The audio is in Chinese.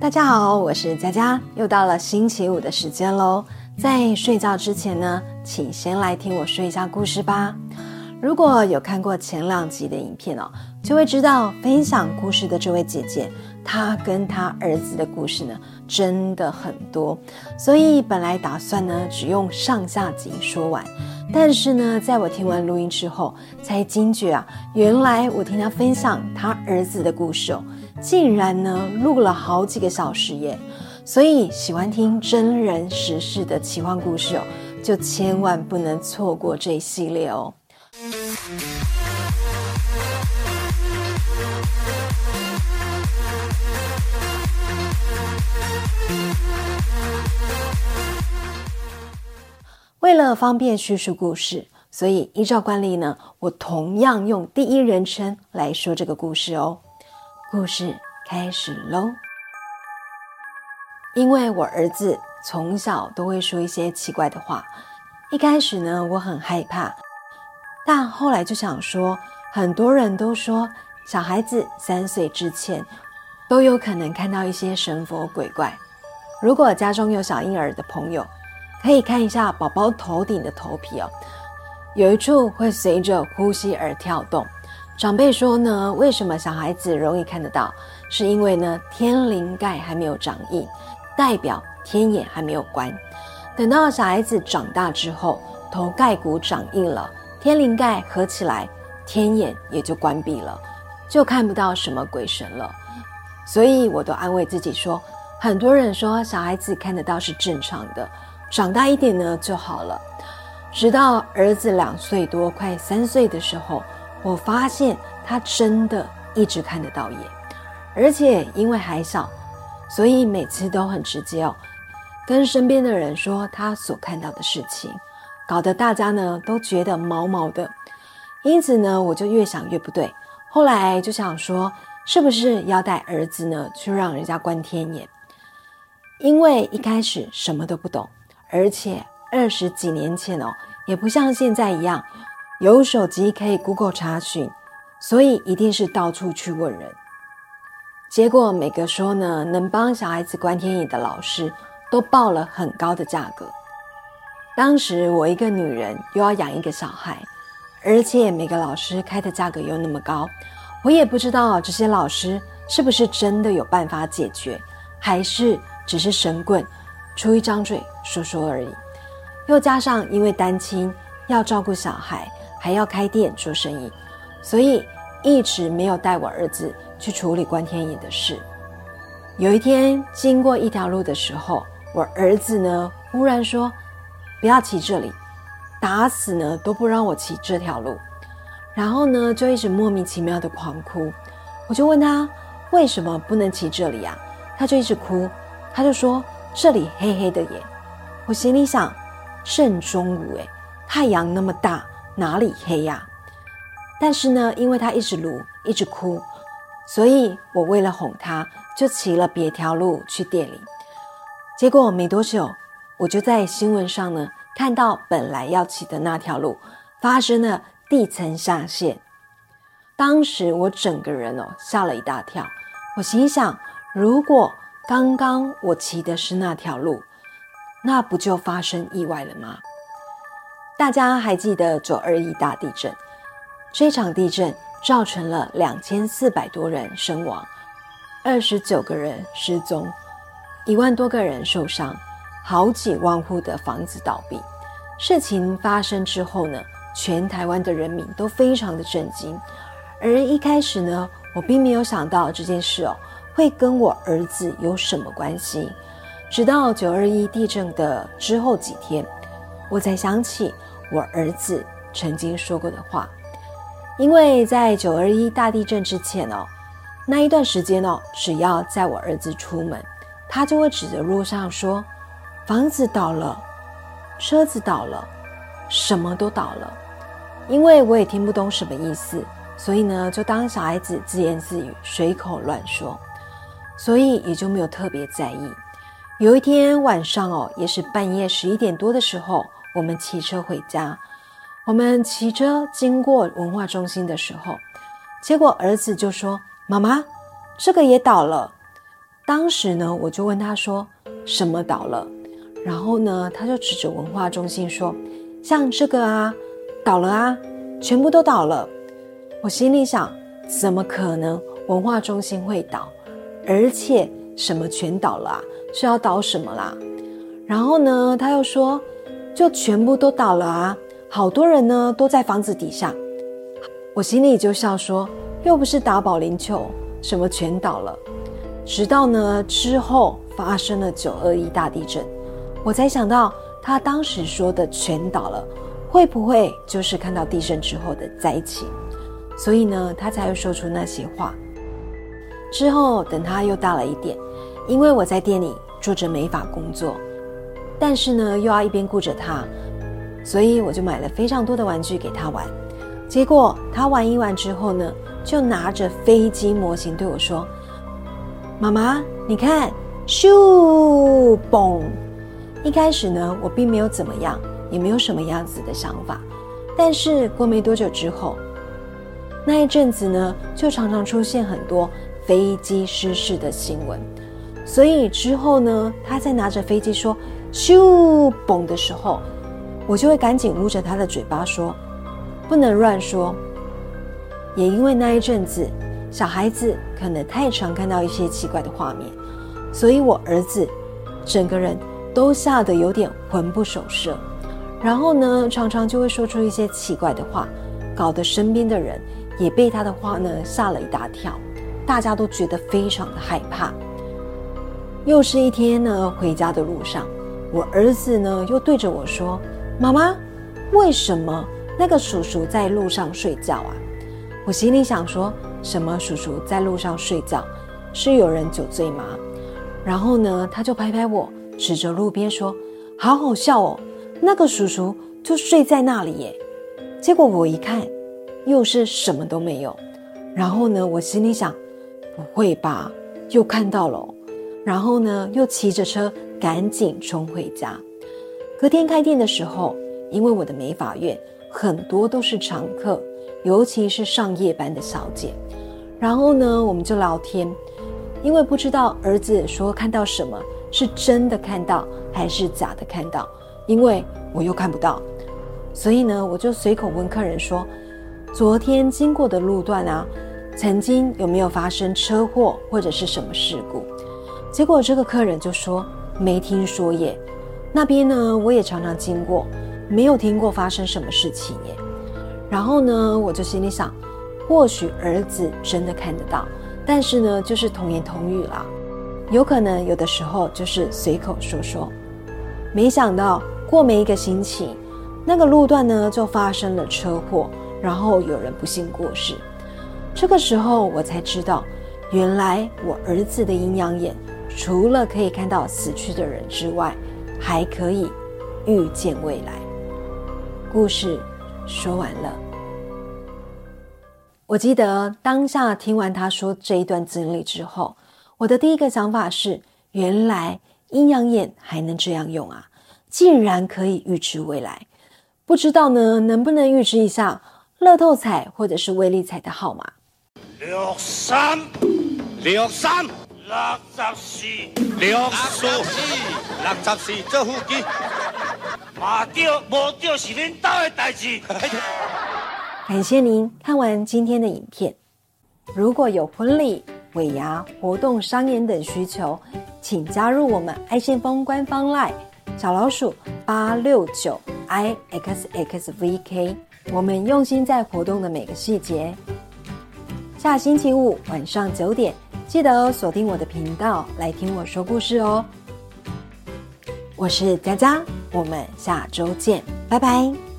大家好，我是佳佳，又到了星期五的时间喽。在睡觉之前呢，请先来听我说一下故事吧。如果有看过前两集的影片哦，就会知道分享故事的这位姐姐，她跟她儿子的故事呢，真的很多。所以本来打算呢，只用上下集说完，但是呢，在我听完录音之后，才惊觉啊，原来我听她分享她儿子的故事哦。竟然呢录了好几个小时耶，所以喜欢听真人实事的奇幻故事哦，就千万不能错过这一系列哦。为了方便叙述故事，所以依照惯例呢，我同样用第一人称来说这个故事哦。故事开始喽！因为我儿子从小都会说一些奇怪的话，一开始呢我很害怕，但后来就想说，很多人都说小孩子三岁之前都有可能看到一些神佛鬼怪。如果家中有小婴儿的朋友，可以看一下宝宝头顶的头皮哦，有一处会随着呼吸而跳动。长辈说呢，为什么小孩子容易看得到？是因为呢，天灵盖还没有长硬，代表天眼还没有关。等到小孩子长大之后，头盖骨长硬了，天灵盖合起来，天眼也就关闭了，就看不到什么鬼神了。所以我都安慰自己说，很多人说小孩子看得到是正常的，长大一点呢就好了。直到儿子两岁多，快三岁的时候。我发现他真的一直看得到眼，而且因为还小，所以每次都很直接哦，跟身边的人说他所看到的事情，搞得大家呢都觉得毛毛的。因此呢，我就越想越不对，后来就想说，是不是要带儿子呢去让人家观天眼？因为一开始什么都不懂，而且二十几年前哦，也不像现在一样。有手机可以 Google 查询，所以一定是到处去问人。结果每个说呢，能帮小孩子观天眼的老师都报了很高的价格。当时我一个女人又要养一个小孩，而且每个老师开的价格又那么高，我也不知道这些老师是不是真的有办法解决，还是只是神棍出一张嘴说说而已。又加上因为单亲要照顾小孩。还要开店做生意，所以一直没有带我儿子去处理关天眼的事。有一天经过一条路的时候，我儿子呢忽然说：“不要骑这里，打死呢都不让我骑这条路。”然后呢就一直莫名其妙的狂哭。我就问他为什么不能骑这里啊？他就一直哭，他就说这里黑黑的耶。我心里想，正中午诶，太阳那么大。哪里黑呀？但是呢，因为他一直撸，一直哭，所以我为了哄他，就骑了别条路去店里。结果没多久，我就在新闻上呢看到，本来要骑的那条路发生了地层下陷。当时我整个人哦吓了一大跳。我心想，如果刚刚我骑的是那条路，那不就发生意外了吗？大家还记得九二一大地震？这场地震造成了两千四百多人身亡，二十九个人失踪，一万多个人受伤，好几万户的房子倒闭。事情发生之后呢，全台湾的人民都非常的震惊。而一开始呢，我并没有想到这件事哦会跟我儿子有什么关系。直到九二一地震的之后几天，我才想起。我儿子曾经说过的话，因为在九二一大地震之前哦，那一段时间哦，只要在我儿子出门，他就会指着路上说：“房子倒了，车子倒了，什么都倒了。”因为我也听不懂什么意思，所以呢，就当小孩子自言自语，随口乱说，所以也就没有特别在意。有一天晚上哦，也是半夜十一点多的时候。我们骑车回家，我们骑车经过文化中心的时候，结果儿子就说：“妈妈，这个也倒了。”当时呢，我就问他说：“什么倒了？”然后呢，他就指着文化中心说：“像这个啊，倒了啊，全部都倒了。”我心里想：怎么可能文化中心会倒？而且什么全倒了啊？是要倒什么啦？然后呢，他又说：“就全部都倒了啊，好多人呢都在房子底下。”我心里就笑说：“又不是打保龄球，什么全倒了？”直到呢之后发生了九二一大地震，我才想到他当时说的全倒了，会不会就是看到地震之后的灾情？所以呢，他才会说出那些话。之后等他又大了一点，因为我在店里做着美发工作，但是呢又要一边顾着他，所以我就买了非常多的玩具给他玩。结果他玩一玩之后呢，就拿着飞机模型对我说。妈妈，你看，咻嘣！一开始呢，我并没有怎么样，也没有什么样子的想法。但是过没多久之后，那一阵子呢，就常常出现很多飞机失事的新闻。所以之后呢，他在拿着飞机说“咻嘣”的时候，我就会赶紧捂着他的嘴巴说：“不能乱说。”也因为那一阵子。小孩子可能太常看到一些奇怪的画面，所以我儿子整个人都吓得有点魂不守舍。然后呢，常常就会说出一些奇怪的话，搞得身边的人也被他的话呢吓了一大跳，大家都觉得非常的害怕。又是一天呢，回家的路上，我儿子呢又对着我说：“妈妈，为什么那个叔叔在路上睡觉啊？”我心里想说。什么叔叔在路上睡觉？是有人酒醉吗？然后呢，他就拍拍我，指着路边说：“好好笑哦，那个叔叔就睡在那里耶。”结果我一看，又是什么都没有。然后呢，我心里想：不会吧，又看到了。然后呢，又骑着车赶紧冲回家。隔天开店的时候，因为我的美发院很多都是常客。尤其是上夜班的小姐，然后呢，我们就聊天，因为不知道儿子说看到什么是真的看到还是假的看到，因为我又看不到，所以呢，我就随口问客人说：“昨天经过的路段啊，曾经有没有发生车祸或者是什么事故？”结果这个客人就说：“没听说耶，那边呢我也常常经过，没有听过发生什么事情耶。”然后呢，我就心里想，或许儿子真的看得到，但是呢，就是童言童语啦，有可能有的时候就是随口说说。没想到过没一个星期，那个路段呢就发生了车祸，然后有人不幸过世。这个时候我才知道，原来我儿子的阴阳眼除了可以看到死去的人之外，还可以预见未来。故事。说完了，我记得当下听完他说这一段经历之后，我的第一个想法是：原来阴阳眼还能这样用啊！竟然可以预知未来，不知道呢能不能预知一下乐透彩或者是威力彩的号码？六三六三六十四六十四六十四做副机。马掉无掉是恁家的代志。感谢您看完今天的影片。如果有婚礼、尾牙、活动、商演等需求，请加入我们爱信丰官方 LINE 小老鼠八六九 i x x v k。我们用心在活动的每个细节。下星期五晚上九点，记得锁定我的频道来听我说故事哦。我是佳佳。我们下周见，拜拜。